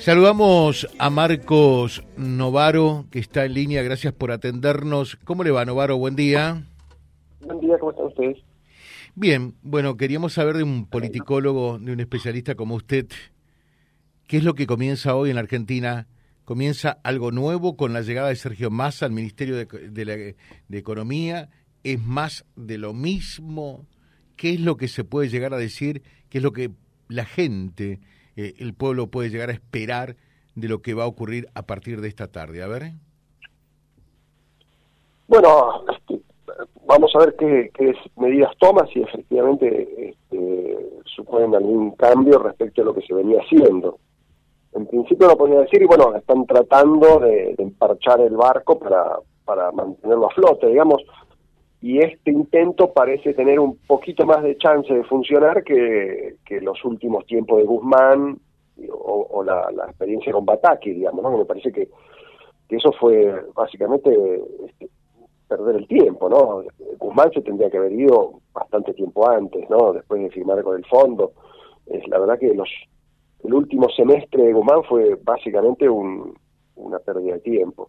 Saludamos a Marcos Novaro, que está en línea. Gracias por atendernos. ¿Cómo le va, Novaro? Buen día. Buen día, ¿cómo están ustedes? Bien, bueno, queríamos saber de un politicólogo, de un especialista como usted, ¿qué es lo que comienza hoy en la Argentina? ¿Comienza algo nuevo con la llegada de Sergio Massa al Ministerio de, de Economía? ¿Es más de lo mismo? ¿Qué es lo que se puede llegar a decir? ¿Qué es lo que la gente eh, el pueblo puede llegar a esperar de lo que va a ocurrir a partir de esta tarde? A ver. Bueno, este, vamos a ver qué, medidas toma, si efectivamente este, suponen algún cambio respecto a lo que se venía haciendo. En principio lo podría decir, y bueno, están tratando de, de emparchar el barco para, para mantenerlo a flote, digamos y este intento parece tener un poquito más de chance de funcionar que, los últimos tiempos de Guzmán o, la, experiencia con Bataki, digamos, ¿no? Me parece que, eso fue básicamente este, perder el tiempo, ¿no? Guzmán se tendría que haber ido bastante tiempo antes, ¿no? Después de firmar con el fondo. Es la verdad que los el último semestre de Guzmán fue básicamente un, una pérdida de tiempo.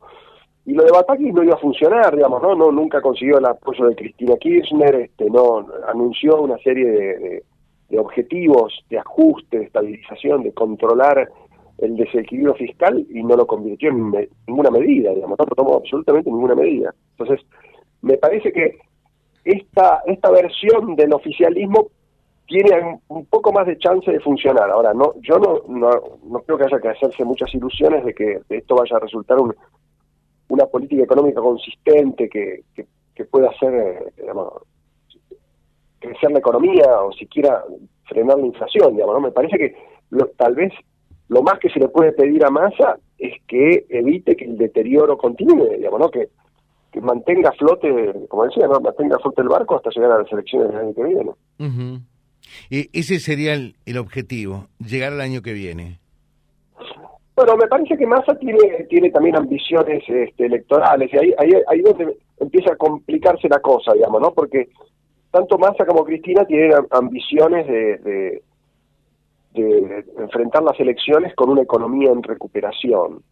Y lo de Bataki no iba a funcionar, digamos, ¿no? no Nunca consiguió el apoyo de Cristina Kirchner, este, no anunció una serie de, objetivos de ajuste, de estabilización, de controlar el desequilibrio fiscal y no lo convirtió en ninguna medida, digamos, no tomó absolutamente ninguna medida. Entonces, me parece que esta, esta versión del oficialismo tiene un, poco más de chance de funcionar. Ahora, no, yo no, no, no creo que haya que hacerse muchas ilusiones de que esto vaya a resultar un, una política económica consistente que, que, pueda hacer eh, crecer la economía o siquiera frenar la inflación, digamos, ¿no? Me parece que tal vez lo más que se le puede pedir a Massa es que evite que el deterioro continúe, digamos, ¿no? Que, que mantenga flote, como decía, ¿no? Mantenga flote el barco hasta llegar a las elecciones del año que viene. y ese sería el, el objetivo, llegar al año que viene. Bueno, me parece que Massa tiene, tiene también ambiciones este, electorales y ahí, ahí, ahí donde empieza a complicarse la cosa, digamos, ¿no? Porque tanto Massa como Cristina tienen ambiciones de, de, enfrentar las elecciones con una economía en recuperación.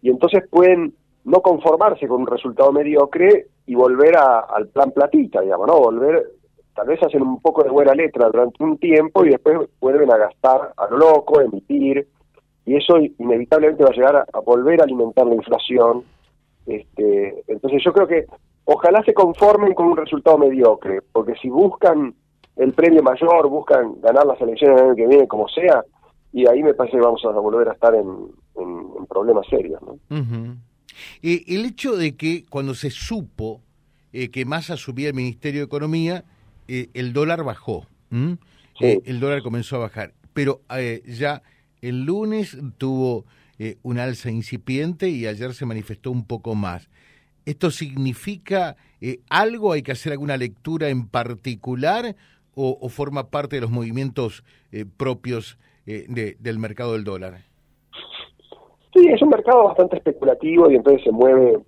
Y entonces pueden no conformarse con un resultado mediocre y volver al plan platita, digamos, ¿no? Volver, tal vez hacen un poco de buena letra durante un tiempo y después vuelven a gastar a lo loco, emitir y eso inevitablemente va a llegar a, volver a alimentar la inflación. Este, entonces yo creo que ojalá se conformen con un resultado mediocre, porque si buscan el premio mayor, buscan ganar las elecciones el año que viene como sea, y ahí me parece que vamos a volver a estar en, problemas serios. ¿no? el hecho de que cuando se supo eh, que Massa subía el Ministerio de Economía, eh, el dólar bajó, eh, el dólar comenzó a bajar, pero ya el lunes tuvo eh, un alza incipiente y ayer se manifestó un poco más. ¿Esto significa eh, algo? ¿Hay que hacer alguna lectura en particular o, forma parte de los movimientos eh, propios del mercado del dólar? Sí, es un mercado bastante especulativo y entonces se mueve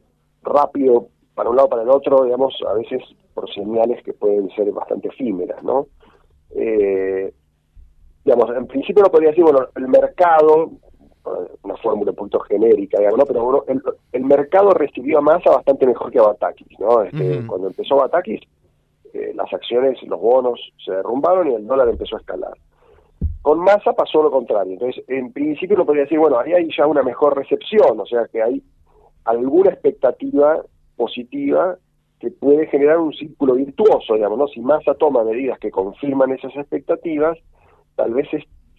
rápido para un lado para el otro, digamos, a veces por señales que pueden ser bastante efímeras, ¿no? Digamos, en principio no podría decir, bueno, el mercado, una fórmula un poquito genérica, digamos, ¿no? pero bueno, el, mercado recibió a Massa bastante mejor que a Batakis, ¿no? Este, Cuando empezó Batakis, eh, las acciones, los bonos se derrumbaron y el dólar empezó a escalar. Con Massa pasó lo contrario, entonces en principio no podría decir, bueno, ahí hay ya una mejor recepción, o sea que hay alguna expectativa positiva que puede generar un círculo virtuoso, digamos, ¿no? Si Massa toma medidas que confirman esas expectativas, tal vez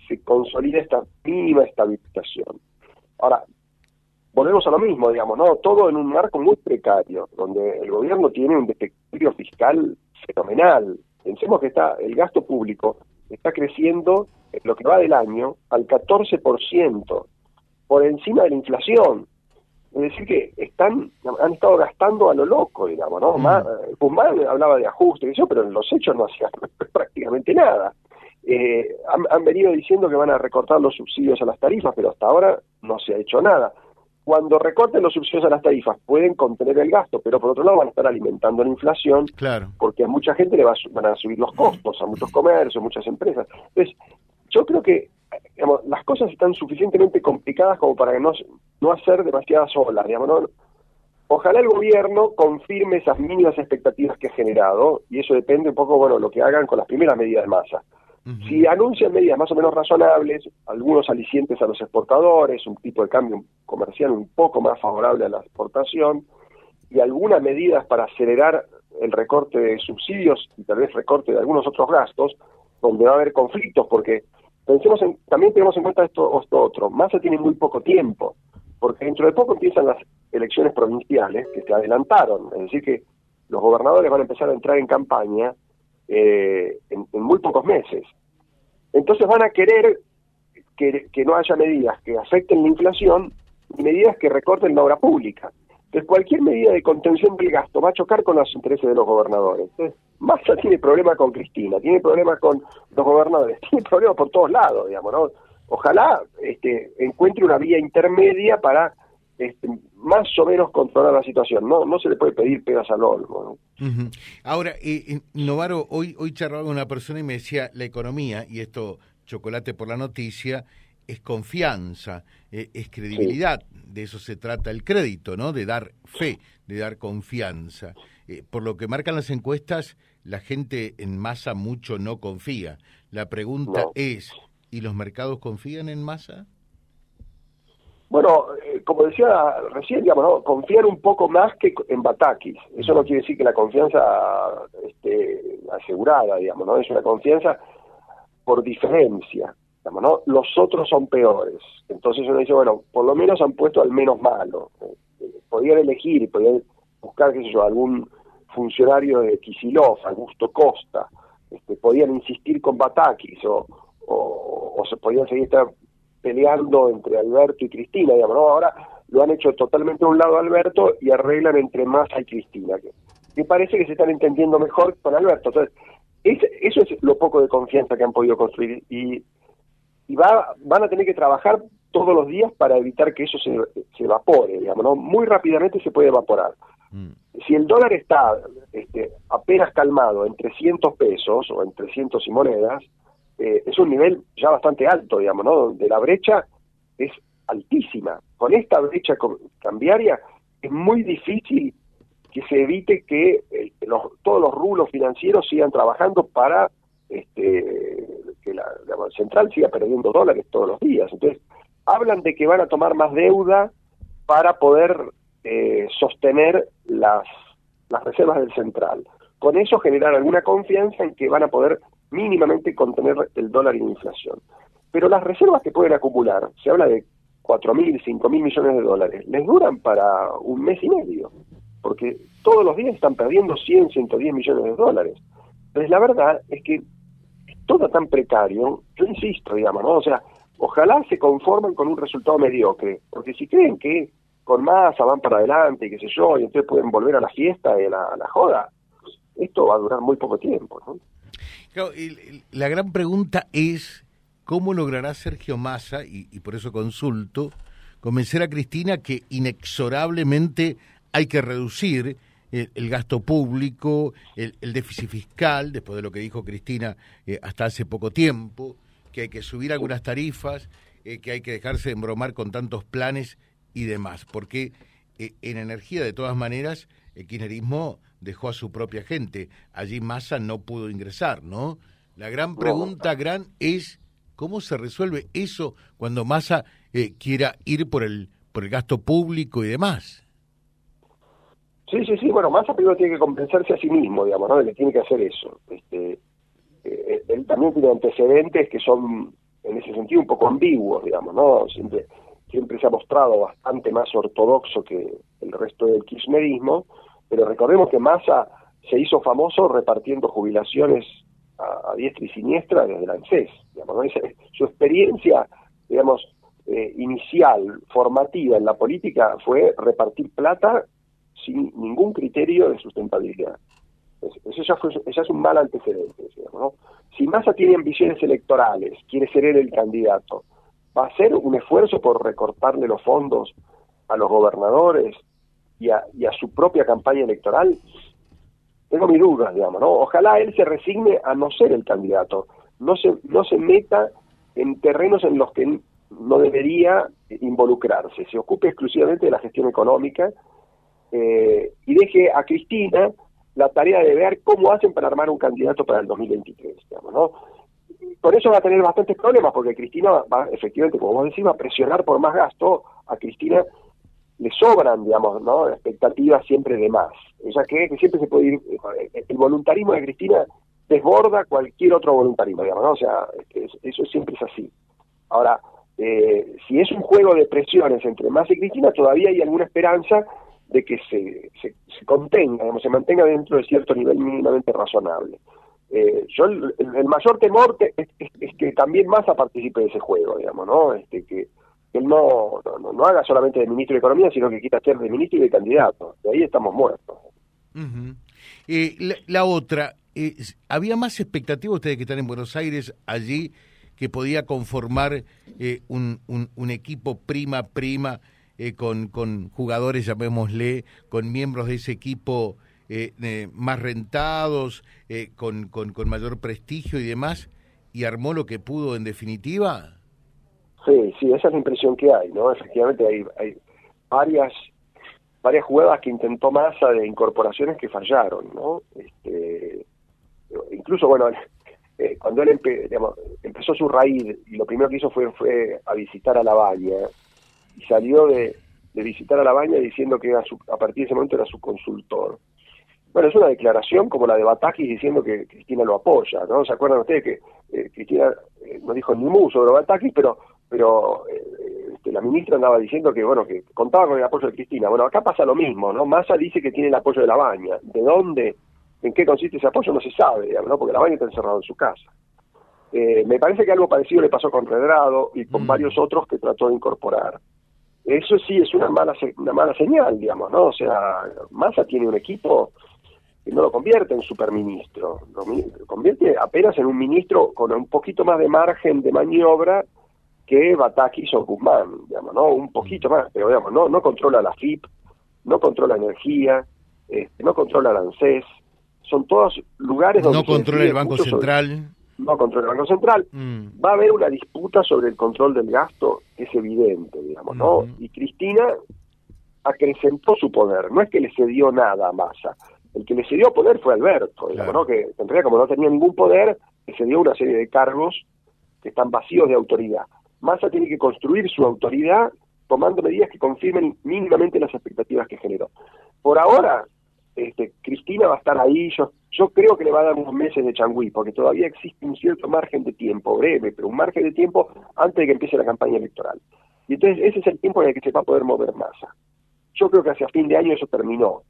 se consolida esta mínima estabilización. Ahora, volvemos a lo mismo, digamos, ¿no? Todo en un marco muy precario, donde el gobierno tiene un desequilibrio fiscal fenomenal. Pensemos que está el gasto público está creciendo en lo que va del año al 14%, por encima de la inflación. Es decir, que están han estado gastando a lo loco, digamos, ¿no? Mm. Eh, hablaba de ajuste, pero en los hechos no hacía prácticamente nada. Eh, han, venido diciendo que van a recortar los subsidios a las tarifas, pero hasta ahora no se ha hecho nada. Cuando recorten los subsidios a las tarifas pueden contener el gasto, pero por otro lado van a estar alimentando la inflación, claro. porque a mucha gente le van a subir los costos, a muchos comercios, muchas empresas. Entonces, yo creo que digamos, las cosas están suficientemente complicadas como para no, no hacer demasiadas olas, digamos, ¿no? Ojalá el gobierno confirme esas mínimas expectativas que ha generado, y eso depende un poco, bueno, lo que hagan con las primeras medidas de masa. Si anuncian medidas más o menos razonables, algunos alicientes a los exportadores, un tipo de cambio comercial un poco más favorable a la exportación, y algunas medidas para acelerar el recorte de subsidios y tal vez recorte de algunos otros gastos, donde va a haber conflictos, porque pensemos en, también tenemos en cuenta esto, esto otro, Massa tiene muy poco tiempo, porque dentro de poco empiezan las elecciones provinciales que se adelantaron, es decir que los gobernadores van a empezar a entrar en campaña eh, en, muy pocos meses. Entonces van a querer que, que no haya medidas que afecten la inflación y medidas que recorten la obra pública. Entonces cualquier medida de contención del gasto va a chocar con los intereses de los gobernadores. Entonces, Massa tiene problemas con Cristina, tiene problemas con los gobernadores, tiene problemas por todos lados, digamos, ¿no? Ojalá este, encuentre una vía intermedia para este, más o menos controlar la situación. No, no se le puede pedir pedas al olmo. Ahora, eh, eh, Novaro, hoy, hoy charlaba con una persona y me decía la economía, y esto, chocolate por la noticia, es confianza, eh, es credibilidad. De eso se trata el crédito, ¿no? De dar fe, de dar confianza. por lo que marcan las encuestas, la gente en masa mucho no confía. La pregunta es, ¿y los mercados confían en masa? Bueno, eh, como decía recién, digamos, ¿no? confían un poco más que en Batakis. Eso no quiere decir que la confianza esté asegurada, digamos, ¿no? Es una confianza por diferencia, digamos, ¿no? Los otros son peores. Entonces uno dice, bueno, por lo menos han puesto al menos malo. Eh, podían elegir, podían buscar, qué sé yo, algún funcionario de Kisilov, Augusto Costa, este, podían insistir con Batakis o, o, o se podían seguir peleando entre Alberto y Cristina, digamos, ¿no? Ahora lo han hecho totalmente a un lado Alberto y arreglan entre Massa y Cristina, que, me parece que se están entendiendo mejor con Alberto. Entonces, eso es lo poco de confianza que han podido construir y, y va, van a tener que trabajar todos los días para evitar que eso se, se evapore, digamos, ¿no? Muy rápidamente se puede evaporar. Mm. Si el dólar está este, apenas calmado en 300 pesos o en 300 y monedas, eh, es un nivel ya bastante alto, digamos, ¿no? Donde la brecha es altísima. Con esta brecha cambiaria es muy difícil que se evite que eh, todos los rublos financieros sigan trabajando para este, que la, central siga perdiendo dólares todos los días. Entonces, hablan de que van a tomar más deuda para poder eh, sostener las, las reservas del central. Con eso generar alguna confianza en que van a poder mínimamente contener el dólar la inflación. Pero las reservas que pueden acumular, se habla de 4.000, 5.000 millones de dólares, les duran para un mes y medio, porque todos los días están perdiendo 100, 110 millones de dólares. Entonces la verdad es que es todo tan precario, yo insisto, digamos, ¿no? O sea, ojalá se conformen con un resultado mediocre, porque si creen que con masa van para adelante y qué sé yo, y entonces pueden volver a la fiesta y la, a la joda, esto va a durar muy poco tiempo, ¿no? La gran pregunta es cómo logrará Sergio Massa, y, por eso consulto, convencer a Cristina que inexorablemente hay que reducir el, gasto público, el, déficit fiscal, después de lo que dijo Cristina eh, hasta hace poco tiempo, que hay que subir algunas tarifas, eh, que hay que dejarse de embromar con tantos planes y demás, porque en energía, de todas maneras, el kirchnerismo dejó a su propia gente. Allí Massa no pudo ingresar, ¿no? La gran pregunta gran es cómo se resuelve eso cuando Massa eh, quiera ir por el por el gasto público y demás. Sí, sí, sí. Bueno, Massa primero tiene que compensarse a sí mismo, digamos, ¿no? que tiene que hacer eso. Este, eh, él también tiene antecedentes que son, en ese sentido, un poco ambiguos, digamos, ¿no? Siempre, siempre se ha mostrado bastante más ortodoxo que el resto del kirchnerismo, pero recordemos que Massa se hizo famoso repartiendo jubilaciones a, diestra y siniestra desde la ANSES. Su experiencia, digamos, eh, inicial, formativa en la política fue repartir plata sin ningún criterio de sustentabilidad. Eso ya, fue, eso es un mal antecedente. Si Massa tiene ambiciones electorales, quiere ser él el candidato, va a hacer un esfuerzo por recortarle los fondos a los gobernadores, y a, su propia campaña electoral, tengo mis dudas, digamos, ¿no? Ojalá él se resigne a no ser el candidato, no se, no se meta en terrenos en los que no debería involucrarse, se ocupe exclusivamente de la gestión económica eh, y deje a Cristina la tarea de ver cómo hacen para armar un candidato para el 2023, digamos, ¿no? Con eso va a tener bastantes problemas, porque Cristina va, efectivamente, como vos decís, va a presionar por más gasto. A Cristina le sobran, digamos, ¿no? expectativas siempre de más. Ella cree que siempre se puede ir, eh, el voluntarismo de Cristina desborda cualquier otro voluntarismo, digamos, ¿no? O sea, eso siempre es así. Ahora, eh, si es un juego de presiones entre más y Cristina, todavía hay alguna esperanza de que se, se, contenga, digamos, se mantenga dentro de cierto nivel mínimamente razonable. Eh, yo el, mayor temor es, que también Massa participe de ese juego, digamos, ¿no? Este, que, él no, no, haga solamente de ministro de Economía, sino que quiera ser de ministro y de candidato. De ahí estamos muertos. Eh, la, otra, eh, ¿había más expectativa ustedes que están en Buenos Aires allí que podía conformar un, un, equipo prima, prima, con, con jugadores, llamémosle, con miembros de ese equipo eh, más rentados, eh, con, con, mayor prestigio y demás, y armó lo que pudo en definitiva? Sí, sí, esa es la impresión que hay, ¿no? Efectivamente hay, hay varias varias jugadas que intentó Massa de incorporaciones que fallaron, ¿no? Este, incluso, bueno, eh, cuando él empezó su raíz y lo primero que hizo fue, fue a visitar a La Baña y salió de, de visitar a La Baña diciendo que era a partir de ese momento era su consultor. Bueno, es una declaración como la de Batakis diciendo que Cristina lo apoya, ¿no? ¿Se acuerdan ustedes que eh, Cristina eh, no dijo ni mu sobre Batakis, pero pero eh, este, la ministra andaba diciendo que, bueno, que contaba con el apoyo de Cristina. Bueno, acá pasa lo mismo, ¿no? Massa dice que tiene el apoyo de la baña. ¿De dónde, en qué consiste ese apoyo? No se sabe, digamos, ¿no? Porque la baña está encerrada en su casa. me parece que algo parecido le pasó con Redrado y con mm. varios otros que trató de incorporar. Eso sí es una mala, una mala señal, digamos, ¿no? O sea, Massa tiene un equipo que no lo convierte en superministro, lo convierte apenas en un ministro con un poquito más de margen de maniobra que Batakis o Guzmán, digamos, ¿no? Un poquito más, pero digamos, no, no controla la FIP, no controla energía, este, no controla la ANSES, son todos lugares donde... No controla el Banco Central. no controla el Banco Central. Mm. Va a haber una disputa sobre el control del gasto, que es evidente, digamos, ¿no? Y Cristina acrecentó su poder, no es que le cedió nada a Massa, el que le cedió poder fue Alberto, ¿no? que en realidad como no tenía ningún poder, le cedió una serie de cargos que están vacíos de autoridad. Massa tiene que construir su autoridad tomando medidas que confirmen mínimamente las expectativas que generó. Por ahora, este, Cristina va a estar ahí, yo, yo creo que le va a dar unos meses de changüí, porque todavía existe un cierto margen de tiempo, breve, pero un margen de tiempo antes de que empiece la campaña electoral. Y entonces ese es el tiempo en el que se va a poder mover Massa. Yo creo que hacia fin de año eso terminó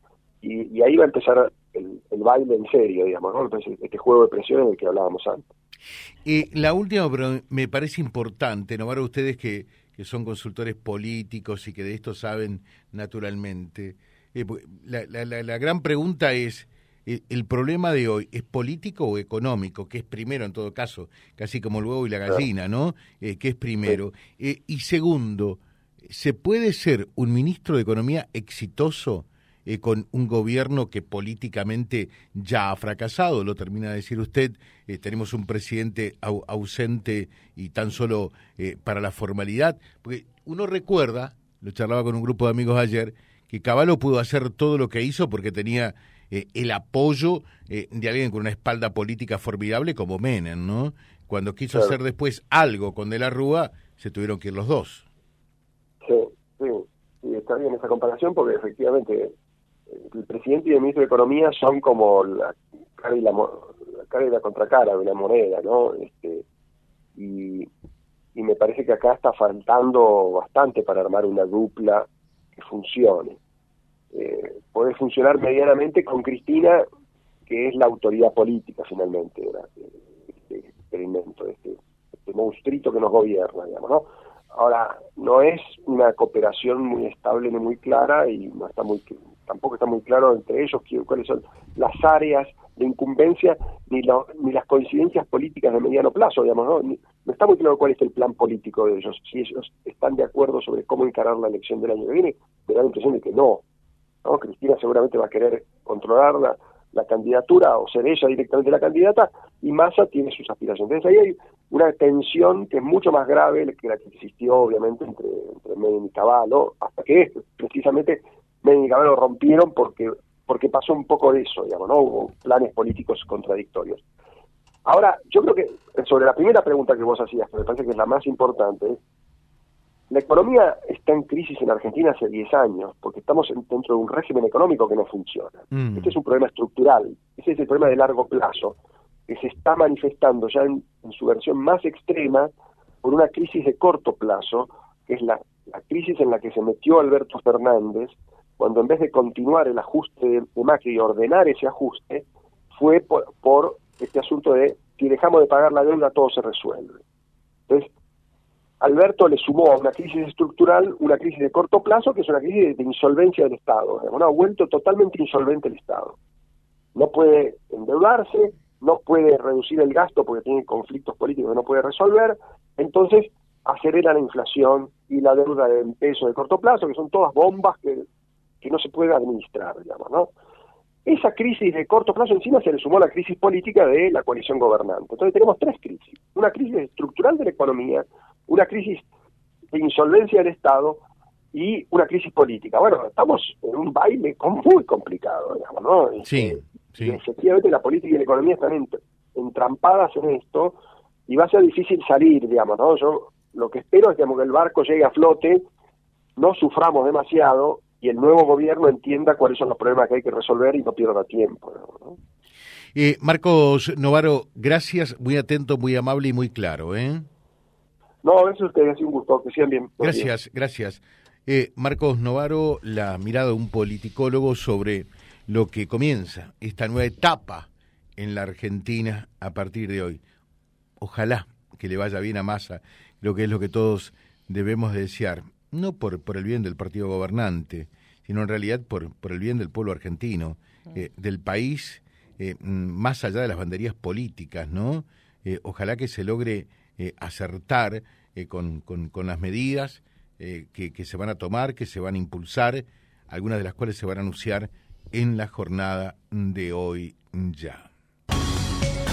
y, ahí va a empezar el, baile en serio, digamos, ¿no? este juego de presión del que hablábamos antes. Y la última, pero me parece importante, ¿no? Para ustedes que, que son consultores políticos y que de esto saben naturalmente. Eh, la, la, la, gran pregunta es, eh, ¿el problema de hoy es político o económico? Que es primero en todo caso, casi como el huevo y la gallina, ¿no? Eh, ¿Qué es primero? y segundo, ¿se puede ser un ministro de Economía exitoso eh, con un gobierno que políticamente ya ha fracasado, lo termina de decir usted, eh, tenemos un presidente ausente y tan solo eh, para la formalidad, porque uno recuerda, lo charlaba con un grupo de amigos ayer, que Caballo pudo hacer todo lo que hizo porque tenía el apoyo de alguien con una espalda política formidable como Menem, ¿no? Cuando quiso hacer después algo con De la Rúa, se tuvieron que ir los dos. Sí, sí, sí, está bien esa comparación porque efectivamente el presidente y el ministro de Economía son como la cara y la, cara y la contracara de la moneda, ¿no? Este, y, me parece que acá está faltando bastante para armar una dupla que funcione. Eh, puede funcionar medianamente con Cristina, que es la autoridad política finalmente de este experimento, este, este monstruito que nos gobierna, digamos, ¿no? Ahora, no es una cooperación muy estable ni muy clara y no está muy tampoco está muy claro entre ellos cuáles son las áreas de incumbencia ni, ni las coincidencias políticas de mediano plazo, digamos, ¿no? no está muy claro cuál es el plan político de ellos, si ellos están de acuerdo sobre cómo encarar la elección del año que viene, me da la impresión de que no. Cristina seguramente va a querer controlar la, la candidatura o ser ella directamente la candidata y Massa tiene sus aspiraciones. Ahí hay, una tensión que es mucho más grave que la que existió obviamente entre, entre Menem y Caballo, hasta que precisamente Y Caballo rompieron porque porque pasó un poco de eso, digamos, ¿no? Hubo planes políticos contradictorios. Ahora, yo creo que sobre la primera pregunta que vos hacías, que me parece que es la más importante, la economía está en crisis en Argentina hace 10 años, porque estamos dentro de un régimen económico que no funciona. Mm. Este es un problema estructural, ese es el problema de largo plazo, que se está manifestando ya en, su versión más extrema por una crisis de corto plazo, que es la, crisis en la que se metió Alberto Fernández, cuando en vez de continuar el ajuste de, Macri y ordenar ese ajuste, fue por este asunto de si dejamos de pagar la deuda todo se resuelve. Entonces, Alberto le sumó a una crisis estructural una crisis de corto plazo, que es una crisis de, insolvencia del Estado. Ha vuelto totalmente insolvente el Estado. No puede endeudarse, no puede reducir el gasto porque tiene conflictos políticos que no puede resolver, entonces acelera la inflación y la deuda en peso de corto plazo, que son todas bombas que, que no se puede administrar, digamos, ¿no? Esa crisis de corto plazo encima se le sumó la crisis política de la coalición gobernante. Entonces tenemos tres crisis. Una crisis estructural de la economía, una crisis de insolvencia del Estado y una crisis política. Bueno, estamos en un baile muy complicado, digamos, ¿no? Sí, este, sí. efectivamente la política y la economía están entrampadas en esto y va a ser difícil salir, digamos, ¿no? Yo lo que espero es que el barco llegue a flote, no suframos demasiado y el nuevo gobierno entienda cuáles son los problemas que hay que resolver y no pierda tiempo. Eh, Marcos Novaro, gracias, muy atento, muy amable y muy claro. ¿eh? No, a veces ustedes, un gusto, que sean bien. Gracias, gracias. Eh, Marcos Novaro, la mirada de un politicólogo sobre lo que comienza esta nueva etapa en la Argentina a partir de hoy. Ojalá que le vaya bien a Massa, lo que es lo que todos debemos desear no por, por el bien del partido gobernante, sino en realidad por, por el bien del pueblo argentino, eh, del país, eh, mm, más allá de las banderías políticas, ¿no? Eh, ojalá que se logre acertar con, con, con, las medidas que, que se van a tomar, que se van a impulsar, algunas de las cuales se van a anunciar en la jornada de hoy ya